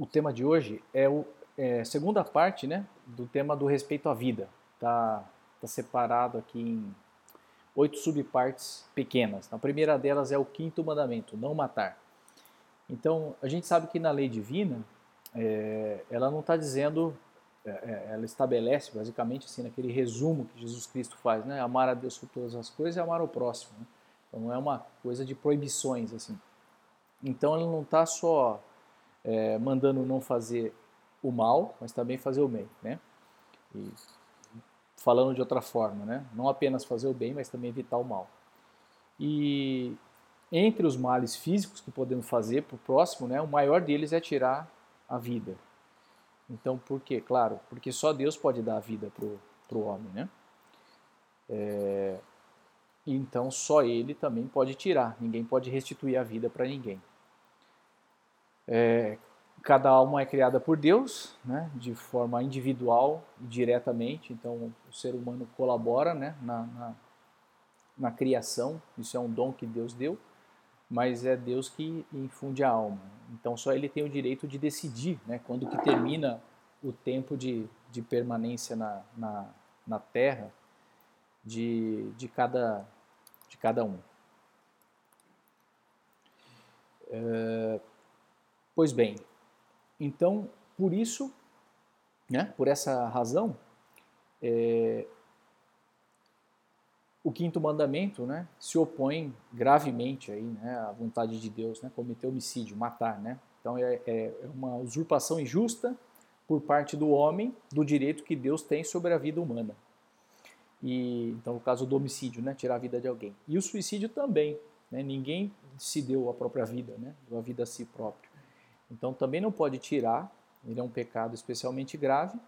o tema de hoje é a é, segunda parte né, do tema do respeito à vida. Está tá separado aqui em oito subpartes pequenas. A primeira delas é o quinto mandamento, não matar. Então, a gente sabe que na lei divina, é, ela não está dizendo, é, é, ela estabelece basicamente assim, naquele resumo que Jesus Cristo faz, né? amar a Deus por todas as coisas e amar o próximo. Né? Então, não é uma coisa de proibições. assim. Então, ela não está só é, mandando não fazer o mal, mas também fazer o bem. Né? E falando de outra forma, né? não apenas fazer o bem, mas também evitar o mal. E entre os males físicos que podemos fazer para o próximo, né, o maior deles é tirar a vida. Então, por quê? Claro, porque só Deus pode dar a vida para o homem, né? É, então, só Ele também pode tirar, ninguém pode restituir a vida para ninguém. É, cada alma é criada por Deus, né, de forma individual e diretamente, então o ser humano colabora né, na, na, na criação, isso é um dom que Deus deu mas é Deus que infunde a alma. Então só ele tem o direito de decidir né, quando que termina o tempo de, de permanência na, na, na terra de, de, cada, de cada um. É, pois bem, então por isso, né, por essa razão, é, o quinto mandamento né, se opõe gravemente aí, né, à vontade de Deus, né, cometer homicídio, matar. Né? Então é, é, é uma usurpação injusta por parte do homem do direito que Deus tem sobre a vida humana. E, então, o caso do homicídio, né, tirar a vida de alguém. E o suicídio também. Né, ninguém se deu a própria vida, né, a vida a si próprio. Então, também não pode tirar, ele é um pecado especialmente grave.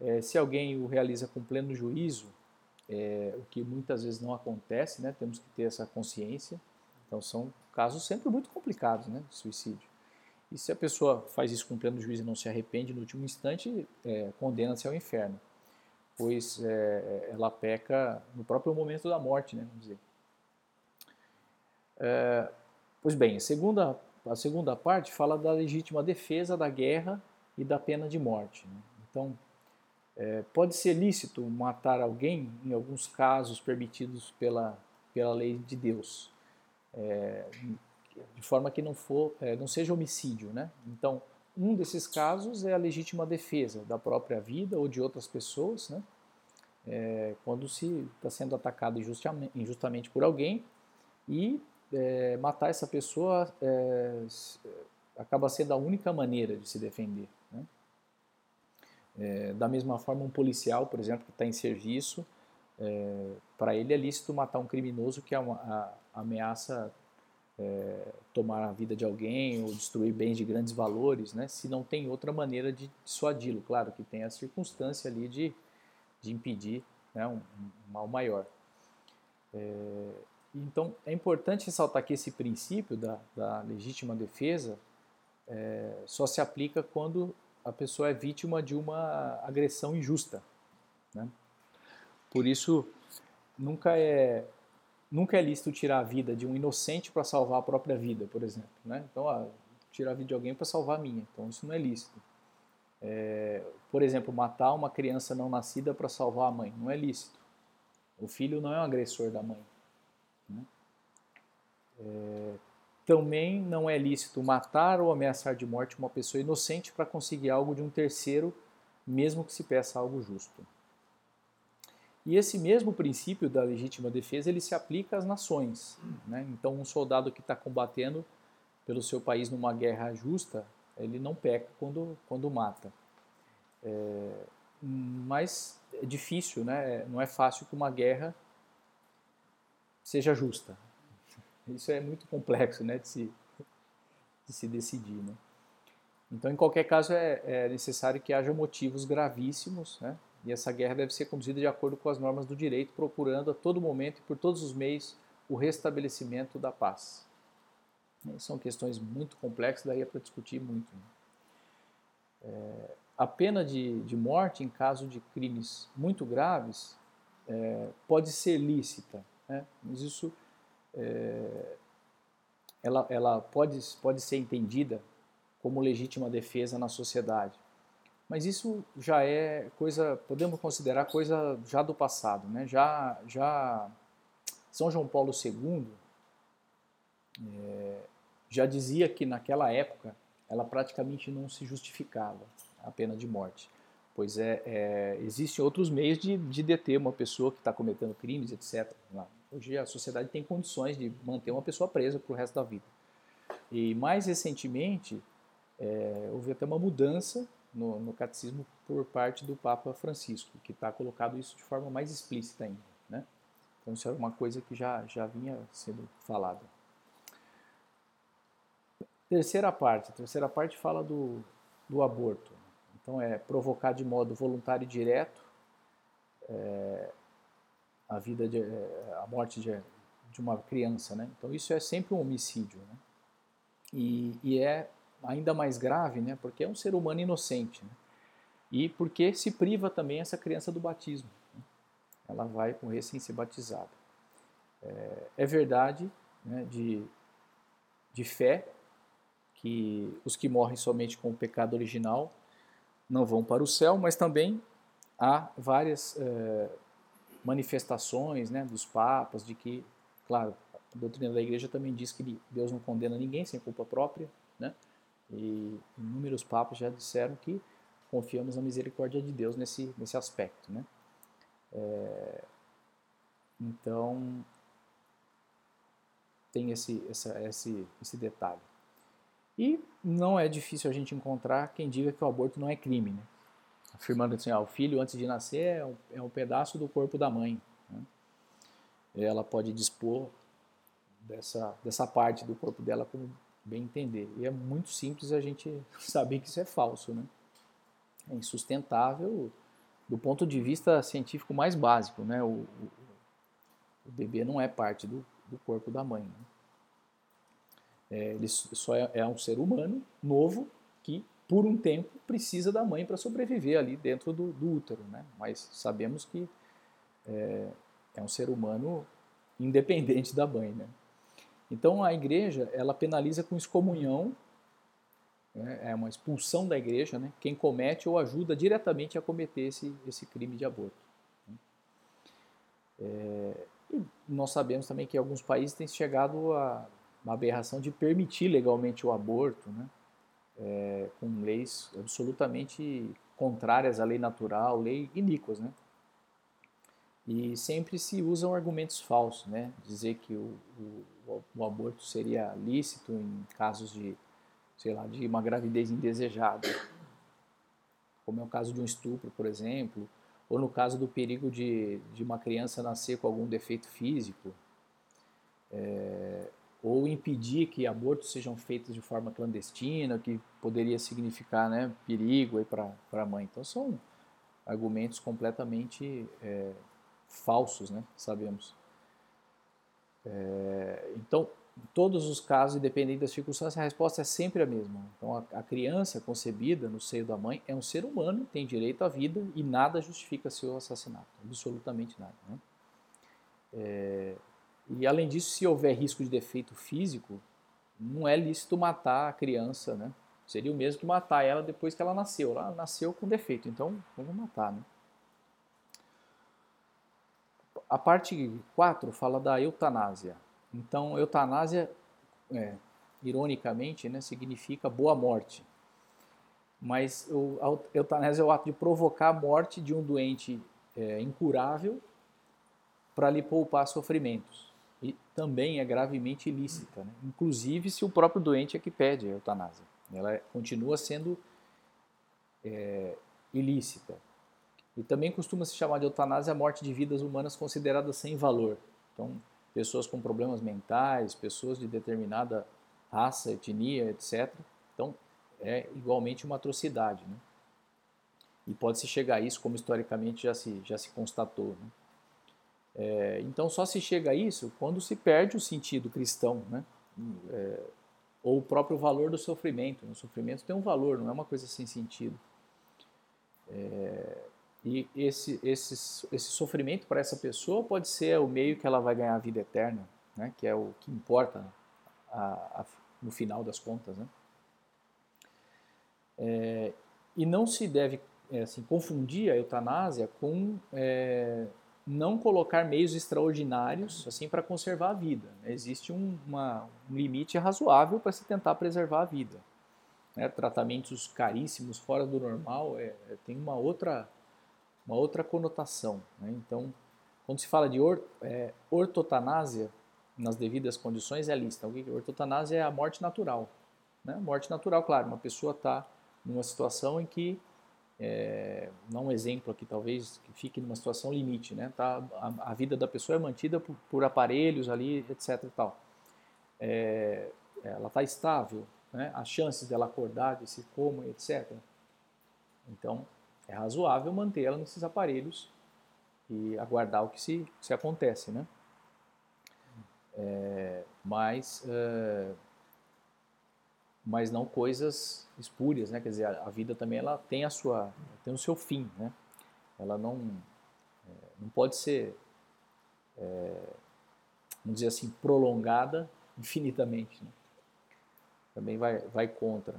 É, se alguém o realiza com pleno juízo, é, o que muitas vezes não acontece, né? Temos que ter essa consciência. Então são casos sempre muito complicados, né? Suicídio. E se a pessoa faz isso com pleno juízo e não se arrepende no último instante, é, condena-se ao inferno, pois é, ela peca no próprio momento da morte, né? Vamos dizer. É, pois bem, a segunda, a segunda parte fala da legítima defesa da guerra e da pena de morte. Né? Então, é, pode ser lícito matar alguém, em alguns casos permitidos pela, pela lei de Deus, é, de forma que não, for, é, não seja homicídio. Né? Então, um desses casos é a legítima defesa da própria vida ou de outras pessoas, né? É, quando se está sendo atacado injustamente, injustamente, por alguém e é, matar essa pessoa é, acaba sendo a única maneira de se defender. Né? É, da mesma forma, um policial, por exemplo, que está em serviço, é, para ele é lícito matar um criminoso que a, a, ameaça é, tomar a vida de alguém ou destruir bens de grandes valores, né, se não tem outra maneira de dissuadi-lo. Claro que tem a circunstância ali de, de impedir né, um, um, mal maior. É, então, é importante ressaltar que esse princípio da, da legítima defesa é, só se aplica quando a pessoa é vítima de uma agressão injusta. Né? Por isso, nunca é, nunca é lícito tirar a vida de um inocente para salvar a própria vida, por exemplo. Né? Então, ah, tirar a vida de alguém para salvar a minha. Então, isso não é lícito. É, por exemplo, matar uma criança não nascida para salvar a mãe. Não é lícito. O filho não é um agressor da mãe. É, também não é lícito matar ou ameaçar de morte uma pessoa inocente para conseguir algo de um terceiro, mesmo que se peça algo justo. E esse mesmo princípio da legítima defesa ele se aplica às nações. Né? Então, um soldado que está combatendo pelo seu país numa guerra justa, ele não peca quando, quando mata. É, mas é difícil, né? não é fácil que uma guerra seja justa. Isso é muito complexo né, de, se, de se decidir. Né? Então, em qualquer caso, é, é, necessário que haja motivos gravíssimos, né? e essa guerra deve ser conduzida de acordo com as normas do direito, procurando a todo momento e por todos os meios o restabelecimento da paz. São questões muito complexas, daí é para discutir muito. Né? É, a pena de, de morte, em caso de crimes muito graves, é, pode ser lícita, né? mas isso é, ela, ela pode, pode ser entendida como legítima defesa na sociedade. Mas isso já é coisa, podemos considerar coisa já do passado, né? Já, já São João Paulo II é, já dizia que naquela época ela praticamente não se justificava a pena de morte, pois é, é existem outros meios de, de deter uma pessoa que está cometendo crimes, etc. Hoje a sociedade tem condições de manter uma pessoa presa para o resto da vida. E mais recentemente é, houve até uma mudança no, no, catecismo por parte do Papa Francisco, que está colocado isso de forma mais explícita ainda. Né? Então isso era uma coisa que já, já vinha sendo falada. Terceira parte. A terceira parte fala do, do aborto. Então é provocar de modo voluntário e direto é, a vida de, é, a morte de, de uma criança, né? Então isso é sempre um homicídio, né? E, e é ainda mais grave, né? Porque é um ser humano inocente, né? E porque se priva também essa criança do batismo. Né? Ela vai morrer sem ser batizada. É, é verdade, né? De, de fé que os que morrem somente com o pecado original não vão para o céu, mas também há várias é, manifestações né, dos papas de que, claro, a doutrina da igreja também diz que Deus não condena ninguém sem culpa própria, né? E inúmeros papas já disseram que confiamos na misericórdia de Deus nesse, nesse aspecto, né? É, então, tem esse, essa, esse, esse detalhe. E não é difícil a gente encontrar quem diga que o aborto não é crime, né? Afirmando assim, ah, o filho antes de nascer é um, é um pedaço do corpo da mãe. Né? Ela pode dispor dessa, dessa parte do corpo dela como bem entender. E é muito simples a gente saber que isso é falso. Né? É insustentável do ponto de vista científico mais básico. Né? O, o, o bebê não é parte do, do corpo da mãe. Né? É, ele só é, é um ser humano novo que, por um tempo, precisa da mãe para sobreviver ali dentro do, do, útero. Né? Mas sabemos que é, é um ser humano independente da mãe. Né? Então a igreja ela penaliza com excomunhão, né? é uma expulsão da igreja, né? quem comete ou ajuda diretamente a cometer esse, esse crime de aborto. Né? É, e nós sabemos também que alguns países têm chegado a uma aberração de permitir legalmente o aborto, né? É, com leis absolutamente contrárias à lei natural, lei iníquas, né? E sempre se usam argumentos falsos, né? Dizer que o, o, o aborto seria lícito em casos de, sei lá, de uma gravidez indesejada, como é o caso de um estupro, por exemplo, ou no caso do perigo de, de uma criança nascer com algum defeito físico. É, ou impedir que abortos sejam feitos de forma clandestina, que poderia significar né, perigo para a mãe. Então são argumentos completamente é, falsos, né, sabemos. É, então, em todos os casos, independente das circunstâncias, a resposta é sempre a mesma. Então, a, a, criança concebida no seio da mãe é um ser humano, tem direito à vida e nada justifica seu assassinato, absolutamente nada. Né? É, e além disso, se houver risco de defeito físico, não é lícito matar a criança, né? Seria o mesmo que matar ela depois que ela nasceu. Ela nasceu com defeito, então vamos matar, né? A parte 4 fala da eutanásia. Então, eutanásia, é, ironicamente, né, significa boa morte. Mas o, a eutanásia é o ato de provocar a morte de um doente é, incurável para lhe poupar sofrimentos e também é gravemente ilícita, né? inclusive se o próprio doente é que pede a eutanásia. Ela continua sendo é, ilícita. E também costuma se chamar de eutanásia a morte de vidas humanas consideradas sem valor. Então, pessoas com problemas mentais, pessoas de determinada raça, etnia, etc. Então, é igualmente uma atrocidade. Né? E pode-se chegar a isso, como historicamente já se, já se constatou. Né? É, então só se chega a isso quando se perde o sentido cristão, né? É, ou o próprio valor do sofrimento. O sofrimento tem um valor, não é uma coisa sem sentido. É, e esse, esse, esse sofrimento para essa pessoa pode ser o meio que ela vai ganhar a vida eterna, né? que é o que importa a, a, no final das contas. Né? É, e não se deve é, assim, confundir a eutanásia com é, não colocar meios extraordinários assim para conservar a vida. Existe um, uma, um limite razoável para se tentar preservar a vida. Né? Tratamentos caríssimos fora do normal é, é, tem uma outra, uma outra conotação. Né? Então, quando se fala de or, é, ortotanásia, nas devidas condições, é lista. Que é ortotanásia é a morte natural. Né? Morte natural, claro, uma pessoa está numa situação em que é, não um exemplo aqui talvez que fique numa situação limite, né? Tá, a, a vida da pessoa é mantida por, por aparelhos ali, etc. E tal. É, ela está estável, né? As chances dela acordar, de se coma, etc. Então é razoável mantê-la nesses aparelhos e aguardar o que se, se acontece, né? É, mas mas não coisas espúrias, né? Quer dizer, a, a, vida também ela tem a sua, tem o seu fim, né? Ela não, é, não pode ser, é, vamos dizer assim, prolongada infinitamente. Né? Também vai, vai contra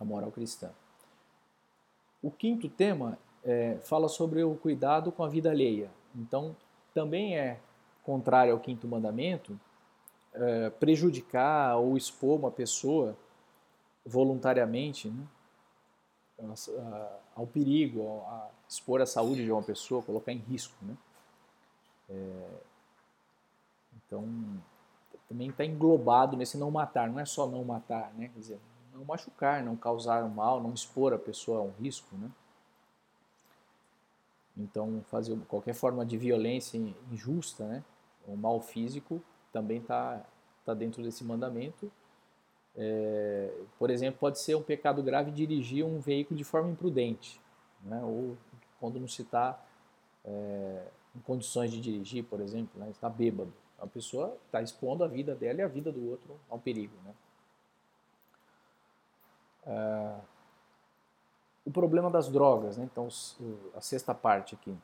a moral cristã. O quinto tema é, fala sobre o cuidado com a vida alheia. Então, também é contrário ao quinto mandamento, é, prejudicar ou expor uma pessoa voluntariamente né, ao perigo, a expor a saúde de uma pessoa, colocar em risco. Né? É, então, também está englobado nesse não matar, não é só não matar, né? quer dizer, não machucar, não causar mal, não expor a pessoa a um risco. Né? Então, fazer qualquer forma de violência injusta, né? o mal físico, também está tá dentro desse mandamento. É, por exemplo, pode ser um pecado grave dirigir um veículo de forma imprudente, né? ou quando não se está é, em condições de dirigir, por exemplo, né? está bêbado. A pessoa está expondo a vida dela e a vida do outro ao perigo. Né? É, o problema das drogas, né? então a sexta parte aqui.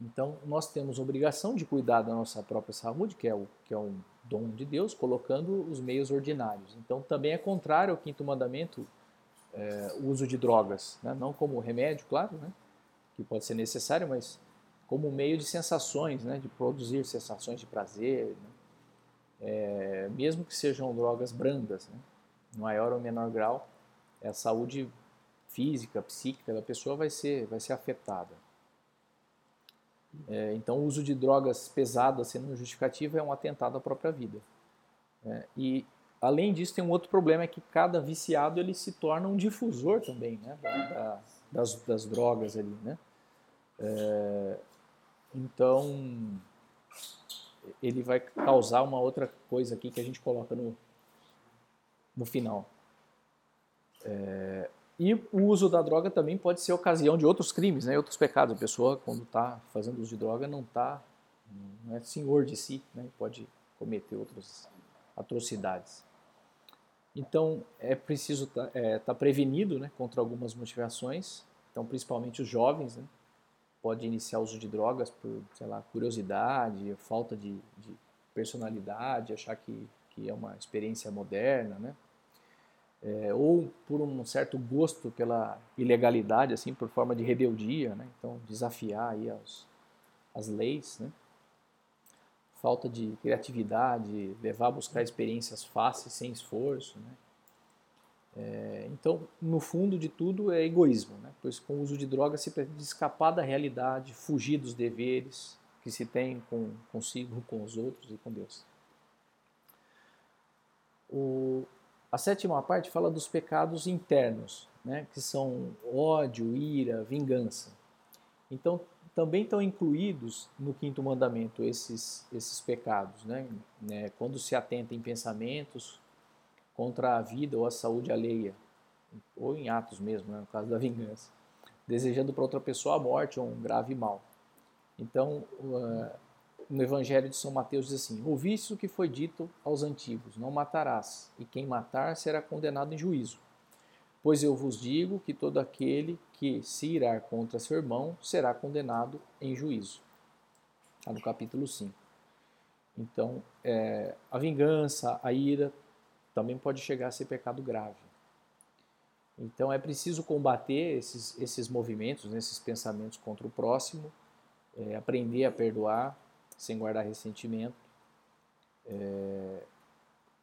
Então, nós temos obrigação de cuidar da nossa própria saúde, que é, o, que é um dom de Deus, colocando os meios ordinários. Então, também é contrário ao quinto mandamento é, o uso de drogas, né? não como remédio, claro, né? que pode ser necessário, mas como meio de sensações, né? de produzir sensações de prazer, né? é, mesmo que sejam drogas brandas, né? no maior ou menor grau, a saúde física, psíquica da pessoa vai ser, vai ser afetada. É, então, o uso de drogas pesadas sendo justificativa é um atentado à própria vida. É, e, além disso, tem um outro problema, é que cada viciado ele se torna um difusor também né, da, da, das, das, drogas ali. Né? É, então, ele vai causar uma outra coisa aqui que a gente coloca no, no final. É, e o uso da droga também pode ser ocasião de outros crimes, né, outros pecados. A pessoa, quando está fazendo uso de droga, não está, não é senhor de si, né, pode cometer outras atrocidades. Então, é preciso estar tá, é, tá prevenido né, contra algumas motivações. Então, principalmente os jovens, né, pode iniciar o uso de drogas por, sei lá, curiosidade, falta de, de personalidade, achar que, que é uma experiência moderna, né? É, ou por um certo gosto pela ilegalidade, assim, por forma de rebeldia, né? então desafiar aí as, as leis, né? falta de criatividade, levar a buscar experiências fáceis sem esforço, né? É, então, no fundo de tudo é egoísmo, né? pois com o uso de drogas se pretende escapar da realidade, fugir dos deveres que se tem com consigo, com os outros e com Deus. O, a sétima parte fala dos pecados internos, né, que são ódio, ira, vingança. Então, também estão incluídos no quinto mandamento esses, esses pecados, né, né, quando se atenta em pensamentos contra a vida ou a saúde alheia, ou em atos mesmo, né, no caso da vingança, desejando para outra pessoa a morte ou um grave mal. Então, uh, no Evangelho de São Mateus diz assim: Ouviste o que foi dito aos antigos: Não matarás, e quem matar será condenado em juízo. Pois eu vos digo que todo aquele que se irá contra seu irmão será condenado em juízo. Está no capítulo 5. Então, é, a vingança, a ira, também pode chegar a ser pecado grave. Então é preciso combater esses, esses movimentos, né, esses pensamentos contra o próximo, é, aprender a perdoar sem guardar ressentimento, é,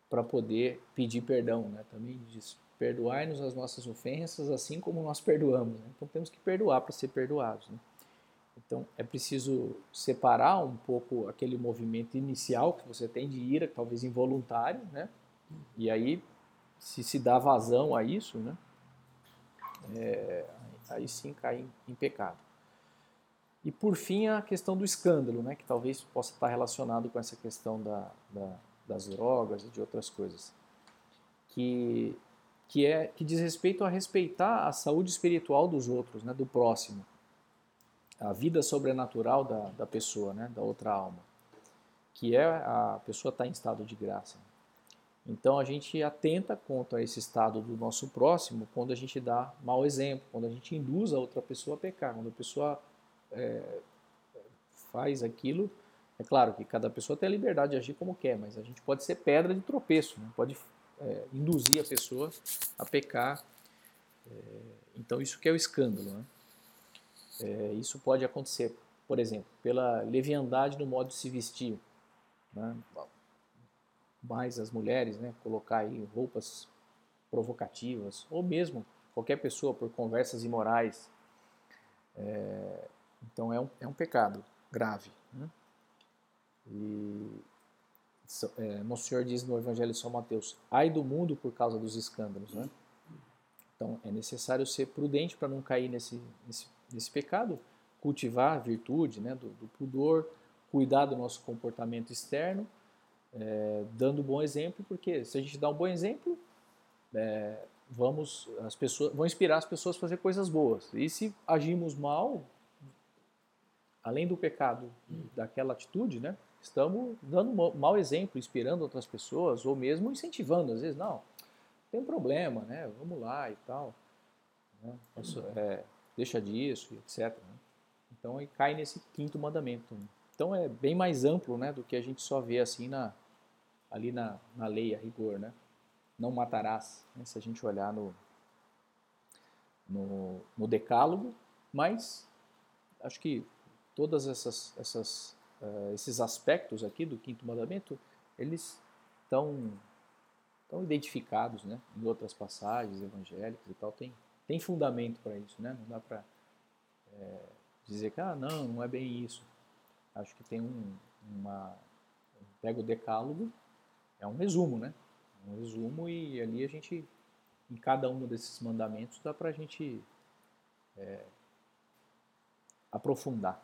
para poder pedir perdão. Né? Também diz: perdoai-nos as nossas ofensas, assim como nós perdoamos. Né? Então temos que perdoar para ser perdoados. Né? Então é preciso separar um pouco aquele movimento inicial que você tem de ira, talvez involuntário, né? E aí, se se dá vazão a isso, né? É, aí sim cai em, em, pecado. E por fim a questão do escândalo, né? Que talvez possa estar relacionado com essa questão da, da, das drogas e de outras coisas, que que é que diz respeito a respeitar a saúde espiritual dos outros, né? Do próximo a vida sobrenatural da, da pessoa, né, da outra alma, que é a pessoa está em estado de graça. Então a gente atenta contra esse estado do nosso próximo quando a gente dá mau exemplo, quando a gente induz a outra pessoa a pecar, quando a pessoa é, faz aquilo. É claro que cada pessoa tem a liberdade de agir como quer, mas a gente pode ser pedra de tropeço, né? pode é, induzir a pessoa a pecar. É, então isso que é o escândalo. Né? É, isso pode acontecer, por exemplo, pela leviandade no modo de se vestir. Né? Mais as mulheres, né? colocar aí roupas provocativas, ou mesmo qualquer pessoa por conversas imorais. É, então é um, é um pecado grave. Né? E é, Nosso Senhor diz no Evangelho de São Mateus: ai do mundo por causa dos escândalos. Né? Então é necessário ser prudente para não cair nesse, nesse nesse pecado, cultivar a virtude né, do, do pudor, cuidar do nosso comportamento externo, é, dando bom exemplo, porque se a gente dá um bom exemplo, é, vamos as pessoas vão inspirar as pessoas a fazer coisas boas. E se agimos mal, além do pecado daquela atitude, né, estamos dando mau exemplo, inspirando outras pessoas ou mesmo incentivando. Às vezes, não, tem problema, né, vamos lá e tal. Né, é, deixa disso, etc. Né? Então aí cai nesse quinto mandamento. Então é bem mais amplo né, do que a gente só vê assim na, ali na, na lei, a rigor. Né? Não matarás, né, se a gente olhar no, no, no decálogo, mas acho que todas essas, essas uh, esses aspectos aqui do quinto mandamento, eles estão estão identificados né, em outras passagens evangélicas e tal, tem, tem fundamento para isso, né? Não dá para é, dizer que, ah, não, não é bem isso. Acho que tem um, uma... Pega o decálogo, é um resumo, né? Um resumo e ali a gente, em cada um desses mandamentos, dá para a gente é, aprofundar.